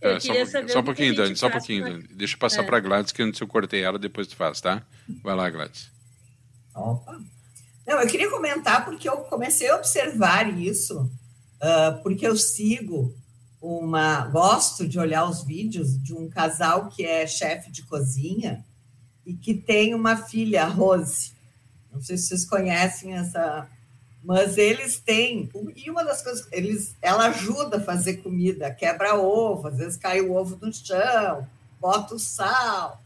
é, só, um, só um pouquinho, Dani, só um pouquinho, Dani. Deixa eu passar é. para a Gladys, que antes eu cortei ela, depois tu faz, tá? Vai lá, Gladys. Opa. Não, eu queria comentar porque eu comecei a observar isso, uh, porque eu sigo uma. Gosto de olhar os vídeos de um casal que é chefe de cozinha e que tem uma filha, a Rose. Não sei se vocês conhecem essa mas eles têm, e uma das coisas, eles, ela ajuda a fazer comida, quebra ovo, às vezes cai o ovo no chão, bota o sal,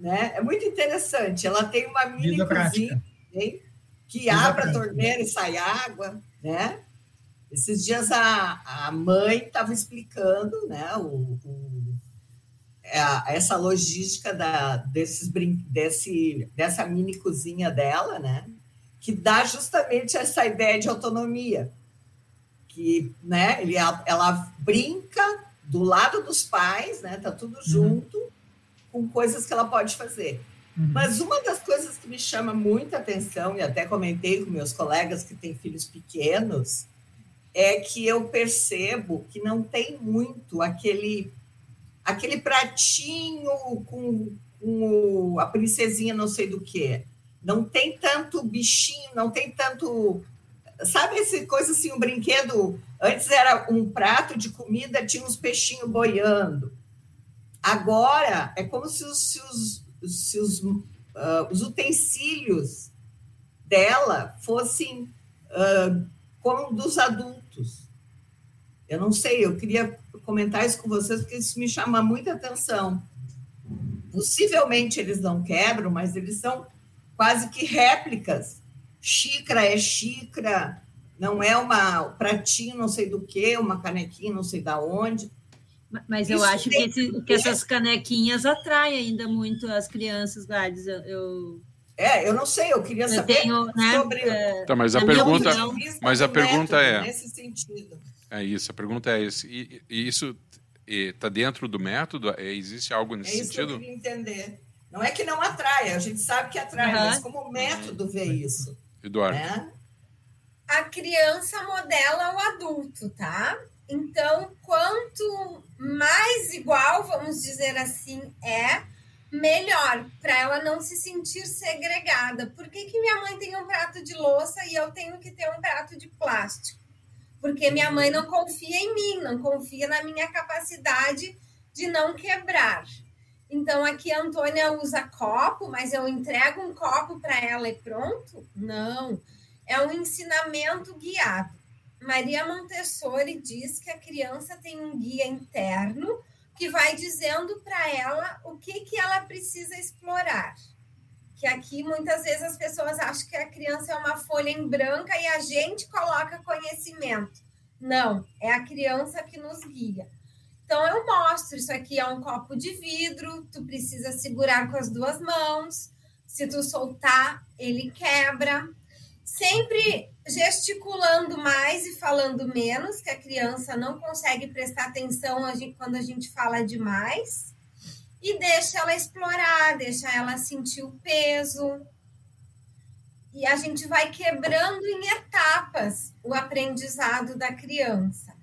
né? É muito interessante. Ela tem uma mini Vida cozinha hein? que Vida abre prática. a torneira e sai água, né? Esses dias a, a mãe estava explicando, né, o, o é a, essa logística da, desses, desse, dessa mini cozinha dela, né? Que dá justamente essa ideia de autonomia, que né, ele, ela brinca do lado dos pais, né, tá tudo uhum. junto, uhum. com coisas que ela pode fazer. Uhum. Mas uma das coisas que me chama muita atenção, e até comentei com meus colegas que têm filhos pequenos, é que eu percebo que não tem muito aquele aquele pratinho com, com a princesinha não sei do que não tem tanto bichinho, não tem tanto. Sabe essa coisa assim, um brinquedo? Antes era um prato de comida, tinha uns peixinhos boiando. Agora é como se os, se os, se os, uh, os utensílios dela fossem uh, como dos adultos. Eu não sei, eu queria comentar isso com vocês, porque isso me chama muita atenção. Possivelmente eles não quebram, mas eles são quase que réplicas. Xícara é xícara, não é uma pratinho não sei do que, uma canequinha não sei da onde. Mas eu Isso acho que, esse, que, essas canequinhas atraem ainda muito as crianças, Gladys. Eu, eu... É, eu não sei, eu queria saber eu tenho, né, sobre. É, tá, mas a pergunta, mas a pergunta é. Nesse sentido. É isso, a pergunta é isso. E, e isso está dentro do método? É, existe algo nesse é isso sentido? Que eu queria entender. Não é que não atrai, a gente sabe que atrai, uhum. mas como método vê isso? Eduardo. Né? A criança modela o adulto, tá? Então, quanto mais igual, vamos dizer assim, é, melhor, para ela não se sentir segregada. Por que, que minha mãe tem um prato de louça e eu tenho que ter um prato de plástico? Porque minha mãe não confia em mim, não confia na minha capacidade de não quebrar. Então, aqui a Antônia usa copo, mas eu entrego um copo para ela e pronto? Não. É um ensinamento guiado. Maria Montessori diz que a criança tem um guia interno que vai dizendo para ela o que, que ela precisa explorar. Que aqui muitas vezes as pessoas acham que a criança é uma folha em branca e a gente coloca conhecimento. Não, é a criança que nos guia. Então eu mostro, isso aqui é um copo de vidro, tu precisa segurar com as duas mãos. Se tu soltar, ele quebra sempre gesticulando mais e falando menos, que a criança não consegue prestar atenção a gente, quando a gente fala demais, e deixa ela explorar, deixa ela sentir o peso. E a gente vai quebrando em etapas o aprendizado da criança.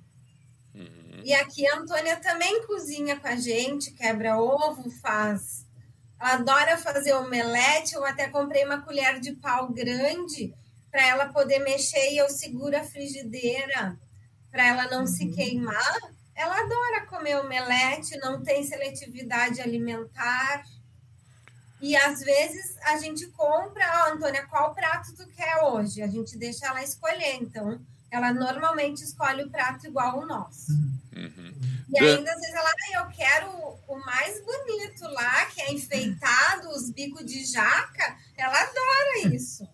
Uhum. E aqui a Antônia também cozinha com a gente, quebra ovo, faz. Ela adora fazer omelete. Eu até comprei uma colher de pau grande para ela poder mexer e eu seguro a frigideira para ela não uhum. se queimar. Ela adora comer omelete, não tem seletividade alimentar. E às vezes a gente compra, oh, Antônia, qual prato tu quer hoje? A gente deixa ela escolher. Então, ela normalmente escolhe o prato igual o nosso. Uhum. E ainda às vezes ela, ah, eu quero o mais bonito lá, que é enfeitado, os bicos de jaca. Ela adora isso.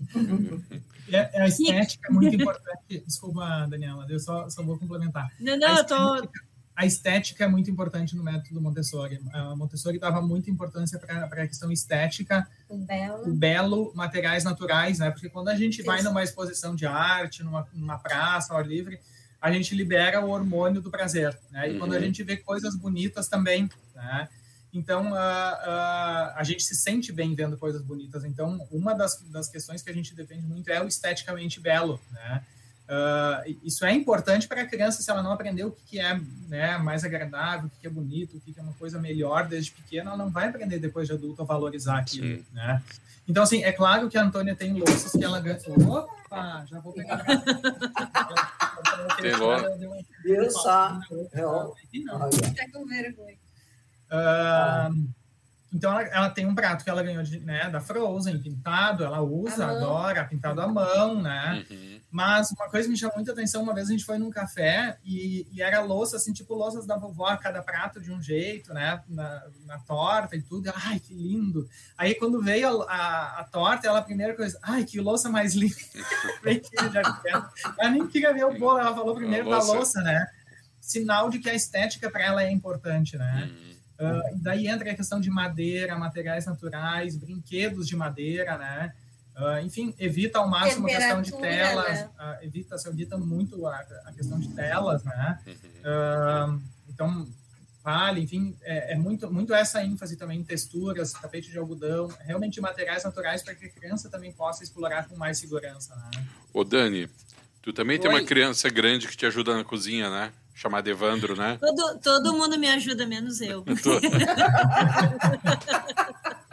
É, a estética é muito importante. Desculpa, Daniela, eu só, só vou complementar. Não, não, eu tô. A estética é muito importante no método Montessori. A Montessori dava muita importância para a questão estética, o belo. o belo, materiais naturais, né? Porque quando a gente vai numa exposição de arte, numa, numa praça, ao ar livre, a gente libera o hormônio do prazer, né? E uhum. quando a uhum. gente vê coisas bonitas também, né? Então, uh, uh, a gente se sente bem vendo coisas bonitas. Então, uma das, das questões que a gente defende muito é o esteticamente belo, né? Uh, isso é importante para a criança se ela não aprender o que, que é né, mais agradável, o que, que é bonito, o que, que é uma coisa melhor desde pequena, ela não vai aprender depois de adulto a valorizar aquilo, né? Então, assim, é claro que a Antônia tem louças que ela ganha. Opa, já vou pegar. Viu só? Não, tá com vergonha. Então ela, ela, tem um prato que ela ganhou de, né, da Frozen, pintado, ela usa, adora, pintado à mão, né? Uhum. Mas uma coisa que me chamou muita atenção, uma vez a gente foi num café e, e era louça, assim, tipo louças da vovó, cada prato de um jeito, né? Na, na torta e tudo. Ai, que lindo! Aí quando veio a, a, a torta, ela a primeira coisa, ai, que louça mais linda! ela nem queria ver o bolo, ela falou primeiro da louça, né? Sinal de que a estética para ela é importante, né? Uhum. Uh, daí entra a questão de madeira, materiais naturais, brinquedos de madeira, né? Uh, enfim, evita ao máximo a questão de telas, né? uh, evita, se evita muito a, a, questão de telas, né? Uhum. então, vale, enfim, é, é, muito, muito essa ênfase também em texturas, tapete de algodão, realmente materiais naturais para que a criança também possa explorar com mais segurança, né? Ô, Dani, tu também Oi? tem uma criança grande que te ajuda na cozinha, né? Chamado Evandro, né? Todo, todo mundo me ajuda, menos eu.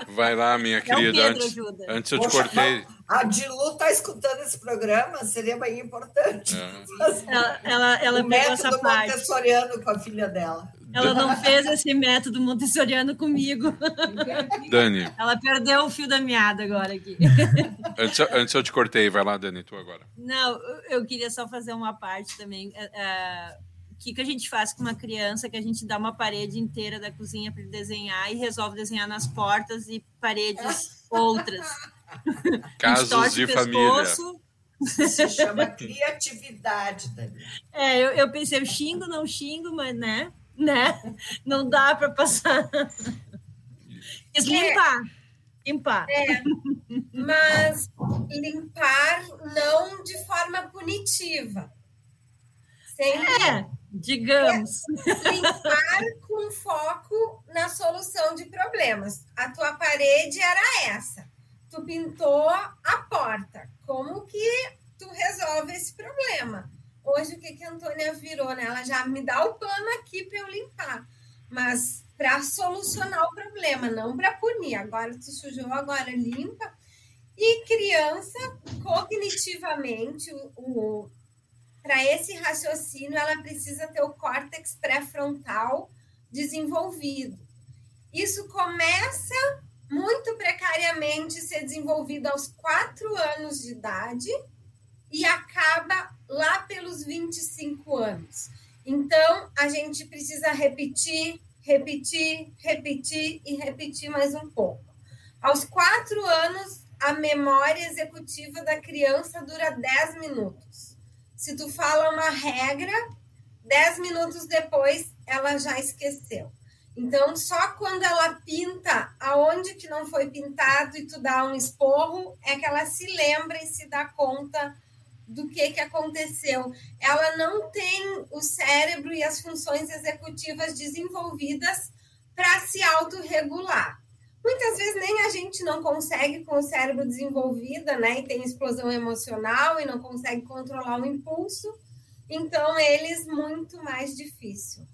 Vai lá, minha é querida. Antes, antes eu te cortei. A Dilu está escutando esse programa, seria bem importante. É. Ela, ela, ela o pegou essa parte. montessoriano com a filha dela. Ela não fez esse método montessoriano comigo. Dani. Ela perdeu o fio da meada agora aqui. Antes, antes eu te cortei, vai lá, Dani, tu agora. Não, eu queria só fazer uma parte também. É, o que, que a gente faz com uma criança que a gente dá uma parede inteira da cozinha para ele desenhar e resolve desenhar nas portas e paredes outras? Casos de família. Se chama criatividade, Dani. É, eu, eu pensei, eu xingo, não xingo, mas né? né? Não dá para passar. Quis limpar. Limpar. É, mas limpar não de forma punitiva. Sempre. É, digamos. É, limpar com foco na solução de problemas. A tua parede era essa. Tu pintou a porta. Como que tu resolve esse problema? Hoje, o que, que a Antônia virou, né? Ela já me dá o pano aqui para eu limpar, mas para solucionar o problema, não para punir. Agora tu sujou, agora limpa. E criança, cognitivamente, o, o para esse raciocínio, ela precisa ter o córtex pré-frontal desenvolvido. Isso começa muito precariamente ser desenvolvido aos quatro anos de idade e acaba lá pelos 25 anos. Então, a gente precisa repetir, repetir, repetir e repetir mais um pouco. Aos quatro anos, a memória executiva da criança dura 10 minutos. Se tu fala uma regra, 10 minutos depois ela já esqueceu. Então, só quando ela pinta aonde que não foi pintado e tu dá um esporro, é que ela se lembra e se dá conta do que, que aconteceu. Ela não tem o cérebro e as funções executivas desenvolvidas para se autorregular. Muitas vezes nem a gente não consegue com o cérebro desenvolvido, né? E tem explosão emocional e não consegue controlar o impulso. Então, eles muito mais difícil.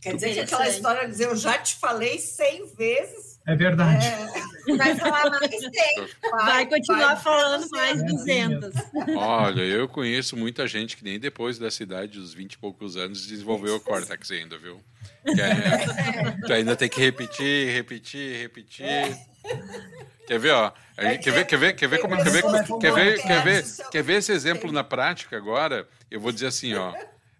Quer dizer que aquela história de dizer eu já te falei cem vezes. É verdade. É, vai falar mais cem. Vai, vai continuar vai, falando mais duzentas. Olha, eu conheço muita gente que nem depois dessa idade, dos 20 e poucos anos, desenvolveu o córtex ainda, viu? Que é, tu ainda tem que repetir, repetir, repetir. É. Quer ver, ó? Quer ver, quer ver, quer ver como quer ver, quer ver, quer ver, quer ver esse exemplo na prática agora? Eu vou dizer assim, ó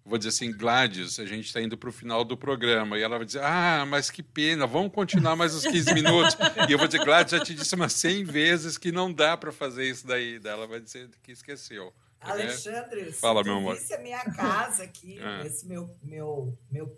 vou dizer assim, Gladys, a gente está indo para o final do programa. E ela vai dizer, ah, mas que pena, vamos continuar mais uns 15 minutos. e eu vou dizer, Gladys, já te disse umas 100 vezes que não dá para fazer isso daí. Daí ela vai dizer que esqueceu. Alexandre, Fala, meu amor. a minha casa aqui, ah. esse meu, meu, meu,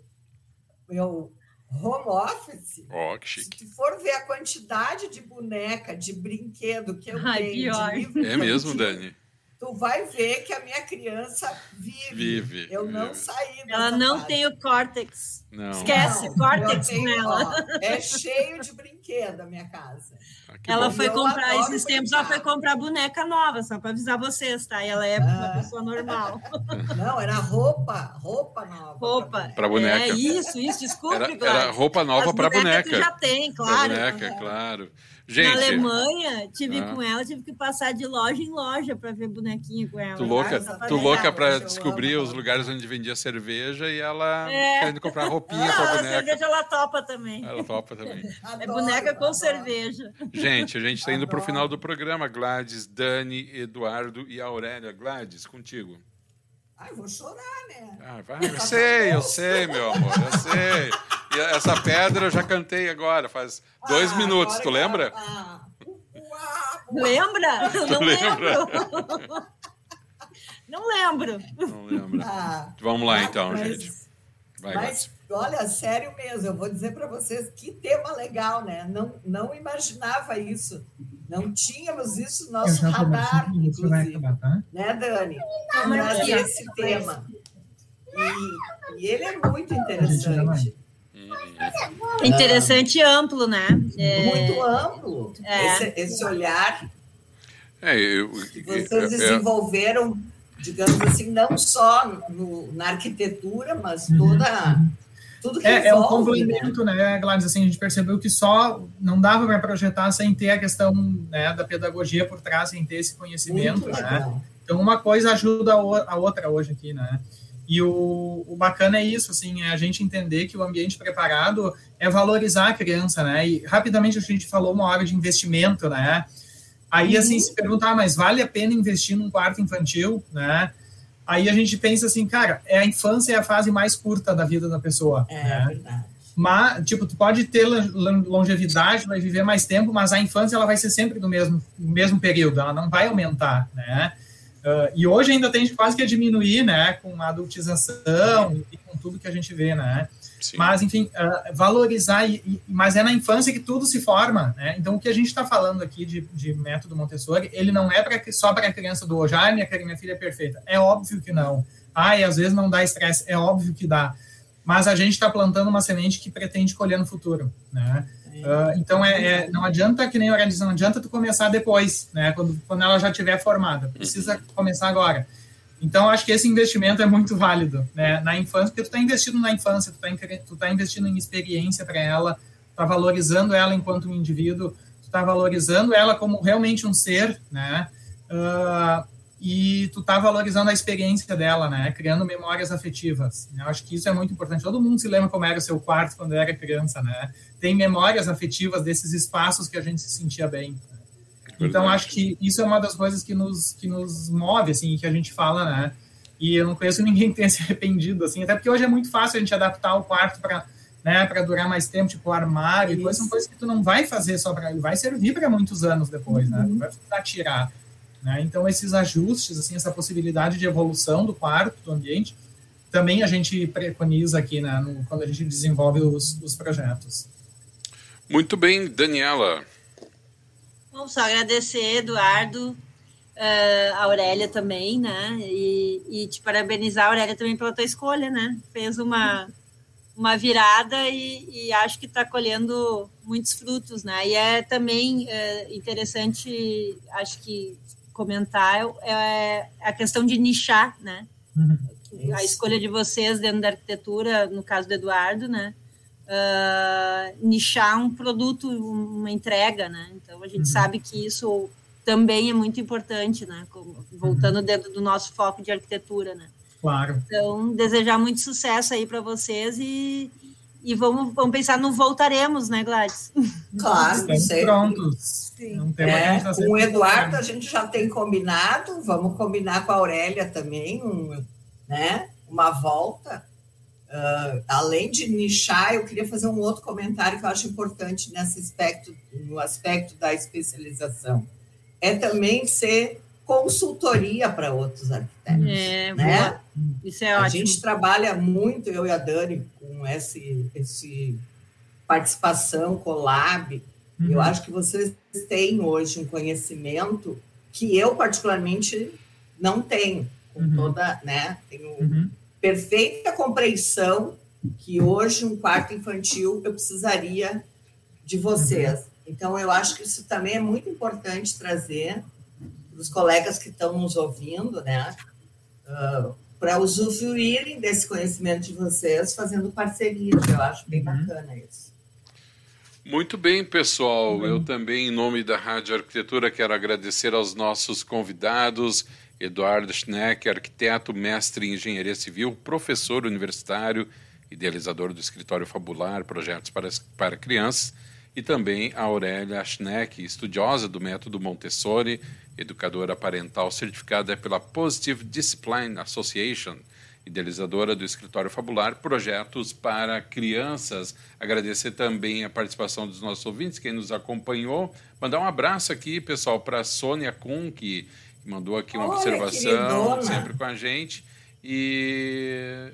meu home office, oh, que chique. se tu for ver a quantidade de boneca, de brinquedo que eu Ai, tenho, de livro É mesmo, Dani? Tu vai ver que a minha criança vive. Vive. Eu não saí Ela não parte. tem o córtex. Não. Esquece, não, córtex tenho, nela. Ó, é cheio de brinquedo a minha casa. Ah, ela bom. foi comprar esses tempos, ela foi comprar boneca nova, só para avisar vocês, tá? E ela é ah. uma pessoa normal. Não, era roupa, roupa nova. Roupa. Para boneca. É isso, isso, desculpe, Era, era roupa nova para boneca. já tem, claro. Pra boneca, claro. Gente, Na Alemanha, tive ah. com ela, tive que passar de loja em loja para ver bonequinho com ela. Tu louca, tu louca para descobrir os lugares onde vendia cerveja e ela é. querendo comprar roupinha para boneca. A cerveja ela topa também. Ela topa também. Adoro, é boneca com adoro. cerveja. Gente, a gente está indo para o final do programa. Gladys, Dani, Eduardo e Aurélia. Gladys, contigo. Ai, vou chorar, né? Ah, vai, eu sei, eu sei, meu amor, eu sei. E essa pedra eu já cantei agora, faz dois ah, minutos, tu lembra? Ah. Lembra? Tu não lembra? lembro. Não lembro. Não lembro. Ah, Vamos lá, então, mas, gente. Vai, mas, olha, sério mesmo, eu vou dizer para vocês que tema legal, né? Não, não imaginava isso. Não tínhamos isso no nosso radar, inclusive. Acabar, tá? Né, Dani? Mas esse tema. E, e ele é muito interessante. Interessante e amplo, né? É... Muito amplo. É. Esse, esse, olhar. É, eu, que vocês desenvolveram, digamos assim, não só no, na arquitetura, mas uhum. toda. Tudo que é, é um complemento, né, né Gladys? Assim, a gente percebeu que só não dava para projetar sem ter a questão né, da pedagogia por trás, sem ter esse conhecimento, né? Então, uma coisa ajuda a outra hoje aqui, né? E o, o, bacana é isso, assim, é a gente entender que o ambiente preparado é valorizar a criança, né? E rapidamente a gente falou uma hora de investimento, né? Aí, assim, uhum. se perguntar, ah, mas vale a pena investir num quarto infantil, né? Aí a gente pensa assim, cara, é a infância é a fase mais curta da vida da pessoa. É, né? verdade. Mas, tipo, tu pode ter longevidade, vai viver mais tempo, mas a infância ela vai ser sempre do mesmo, mesmo período, ela não vai aumentar, né? Uh, e hoje ainda tem quase que diminuir, né, com a adultização e com tudo que a gente vê, né? Sim. Mas, enfim, uh, valorizar, e, e, mas é na infância que tudo se forma, né? Então, o que a gente está falando aqui de, de, método Montessori, ele não é pra, só para a criança do hoje, ah, minha, minha filha é perfeita. É óbvio que não. Ah, e às vezes não dá estresse, é óbvio que dá. Mas a gente está plantando uma semente que pretende colher no futuro, né? Uh, então, é, é, não adianta, que nem diz, não adianta tu começar depois, né? Quando, quando ela já estiver formada. Precisa começar agora. Então, acho que esse investimento é muito válido, né? Na infância, porque tu está investindo na infância, tu está tá investindo em experiência para ela, está valorizando ela enquanto um indivíduo, está valorizando ela como realmente um ser, né? Uh, e tu tá valorizando a experiência dela, né? Criando memórias afetivas. Eu acho que isso é muito importante. Todo mundo se lembra como era o seu quarto quando era criança, né? Tem memórias afetivas desses espaços que a gente se sentia bem. Então acho que isso é uma das coisas que nos que nos move, assim, que a gente fala, né? E eu não conheço ninguém que tenha se arrependido, assim, até porque hoje é muito fácil a gente adaptar o quarto para né, para durar mais tempo, tipo o armário, e coisas são coisas que tu não vai fazer só para vai servir para muitos anos depois, né? Não vai precisar tirar. Né? Então, esses ajustes, assim, essa possibilidade de evolução do quarto, do ambiente, também a gente preconiza aqui né, no, quando a gente desenvolve os, os projetos. Muito bem, Daniela. Bom, só agradecer, Eduardo, uh, a Aurélia também, né? E, e te parabenizar, Aurélia, também pela tua escolha, né? Fez uma, uma virada e, e acho que está colhendo muitos frutos, né? E é também é, interessante, acho que comentar é a questão de nichar, né? Uhum. A escolha de vocês dentro da arquitetura, no caso do Eduardo, né? Uh, nichar um produto, uma entrega, né? Então a gente uhum. sabe que isso também é muito importante, né? Voltando uhum. dentro do nosso foco de arquitetura, né? Claro. Então desejar muito sucesso aí para vocês e e vamos, vamos pensar no voltaremos, né, Gladys? Claro, Estamos prontos. É, tá com o Eduardo a gente já tem combinado, vamos combinar com a Aurélia também, um, né, uma volta. Uh, além de nichar, eu queria fazer um outro comentário que eu acho importante nesse aspecto, no aspecto da especialização. É também ser consultoria para outros arquitetos. É, né? Isso é ótimo. A gente trabalha muito, eu e a Dani, com esse, esse participação, collab. Uhum. Eu acho que vocês têm hoje um conhecimento que eu, particularmente, não tenho. Com uhum. toda, né? Tenho uhum. Perfeita compreensão que hoje um quarto infantil eu precisaria de vocês. Uhum. Então, eu acho que isso também é muito importante trazer dos colegas que estão nos ouvindo, né? Uh, para usufruírem desse conhecimento de vocês, fazendo parcerias. Eu acho bem uhum. bacana isso. Muito bem, pessoal. Uhum. Eu também, em nome da Rádio Arquitetura, quero agradecer aos nossos convidados. Eduardo Schneck, arquiteto, mestre em engenharia civil, professor universitário, idealizador do escritório Fabular, projetos para, para crianças, e também a Aurélia Schneck, estudiosa do método Montessori, educadora parental certificada pela Positive Discipline Association, idealizadora do Escritório Fabular, projetos para crianças. Agradecer também a participação dos nossos ouvintes, quem nos acompanhou. Mandar um abraço aqui, pessoal, para a Sônia Kuhn, que mandou aqui uma Olha, observação, sempre com a gente. E...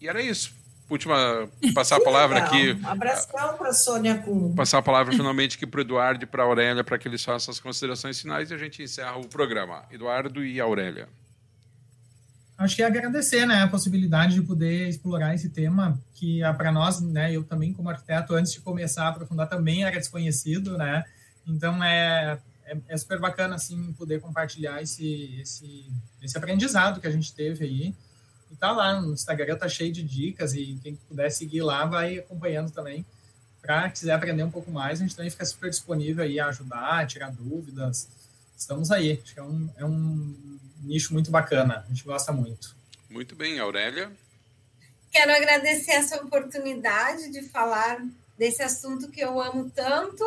e era isso última passar a palavra aqui. Um abração para a Sônia Kuhn. Passar a palavra finalmente aqui para o Eduardo e para a Aurélia para que eles façam as considerações finais e a gente encerra o programa. Eduardo e Aurélia. Acho que é agradecer né, a possibilidade de poder explorar esse tema, que ah, para nós, né, eu também como arquiteto, antes de começar a aprofundar, também era desconhecido, né? Então é, é, é super bacana assim poder compartilhar esse, esse, esse aprendizado que a gente teve aí e tá lá no Instagram, tá cheio de dicas e quem puder seguir lá vai acompanhando também. Para quiser aprender um pouco mais, a gente também fica super disponível aí a ajudar, a tirar dúvidas. Estamos aí. Acho que é um, é um nicho muito bacana. A gente gosta muito. Muito bem, Aurélia. Quero agradecer essa oportunidade de falar desse assunto que eu amo tanto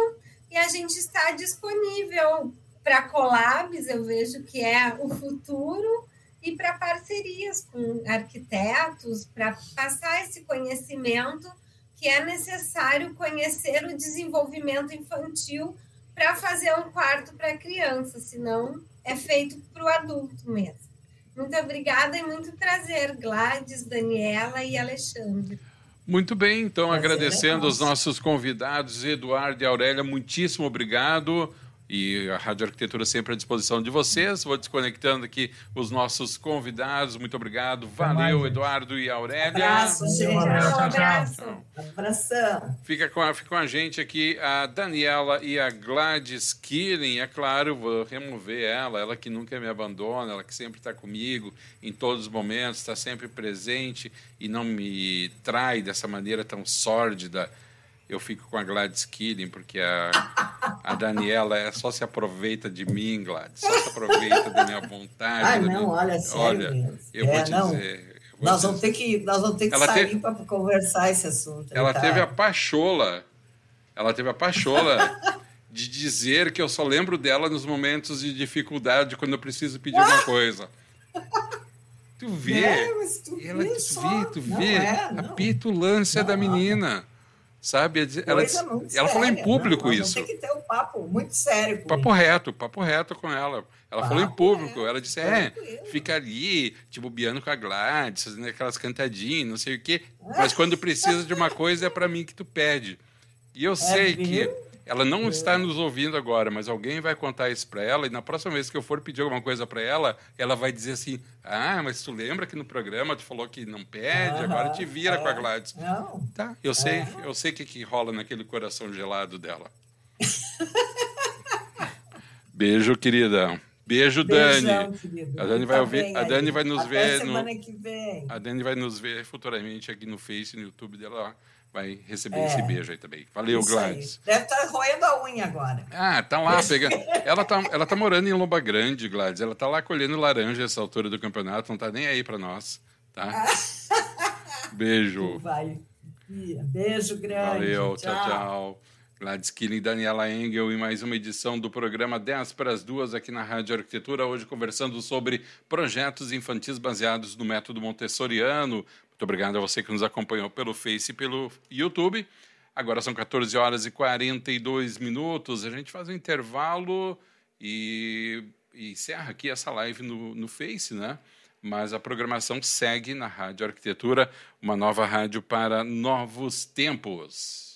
e a gente está disponível para collabs, eu vejo que é o futuro, e para parcerias com arquitetos, para passar esse conhecimento que é necessário conhecer o desenvolvimento infantil para fazer um quarto para criança, senão é feito para o adulto mesmo. Muito obrigada e muito prazer, Gladys, Daniela e Alexandre. Muito bem, então prazer agradecendo é os nossos convidados, Eduardo e Aurélia, muitíssimo obrigado. E a Rádio Arquitetura sempre à disposição de vocês. Vou desconectando aqui os nossos convidados. Muito obrigado. Valeu, Eduardo e Aurélia. Abraço, gente. Um abraço. Abração. Fica com, a, fica com a gente aqui a Daniela e a Gladys Killing. É claro, vou remover ela, ela que nunca me abandona, ela que sempre está comigo em todos os momentos, está sempre presente e não me trai dessa maneira tão sórdida eu fico com a Gladys Killing, porque a, a Daniela é, só se aproveita de mim, Gladys, só se aproveita da minha vontade. Ah, não, olha, sério olha, mesmo. eu é, vou não. dizer. Vou nós, vamos ter que, nós vamos ter que sair teve, para conversar esse assunto. Ela tá? teve a pachola, ela teve a pachola de dizer que eu só lembro dela nos momentos de dificuldade, quando eu preciso pedir uma coisa. Tu vê, é, tu ela, vê tu vê, tu vê é, a petulância não, da menina. Sabe? Ela, ela falou em público não, isso. Tem que ter um papo muito sério. Papo reto, papo reto com ela. Ela papo falou em público. Ela disse: é, fica ali, tipo, biano com a Gladys, fazendo aquelas cantadinhas, não sei o quê. Mas quando precisa de uma coisa, é para mim que tu pede. E eu é, sei que ela não é. está nos ouvindo agora, mas alguém vai contar isso para ela e na próxima vez que eu for pedir alguma coisa para ela, ela vai dizer assim: "Ah, mas tu lembra que no programa tu falou que não pede, agora te vira é. com a Gladys". Não. Tá, eu sei, é. eu sei o que que rola naquele coração gelado dela. Beijo, querida. Beijo, Beijão, Dani. Querido. A Dani vai ouvir, a Dani vai nos Até ver no, que vem. A Dani vai nos ver futuramente aqui no Face, no YouTube dela vai receber é. esse beijo aí também. Valeu, Isso Gladys. Aí. Deve estar tá roendo a unha agora. Ah, tá lá pegando. ela tá, ela tá morando em Lomba Grande, Gladys. Ela tá lá colhendo laranja essa altura do campeonato, não tá nem aí para nós, tá? Beijo. Vai. Beijo grande. Valeu, tchau, tchau. tchau. Gladys Killing, Daniela Engel e mais uma edição do programa 10 para as duas aqui na Rádio Arquitetura, hoje conversando sobre projetos infantis baseados no método montessoriano, muito obrigado a você que nos acompanhou pelo Face e pelo YouTube. Agora são 14 horas e 42 minutos. A gente faz um intervalo e, e encerra aqui essa live no, no Face, né? Mas a programação segue na Rádio Arquitetura, uma nova rádio para novos tempos.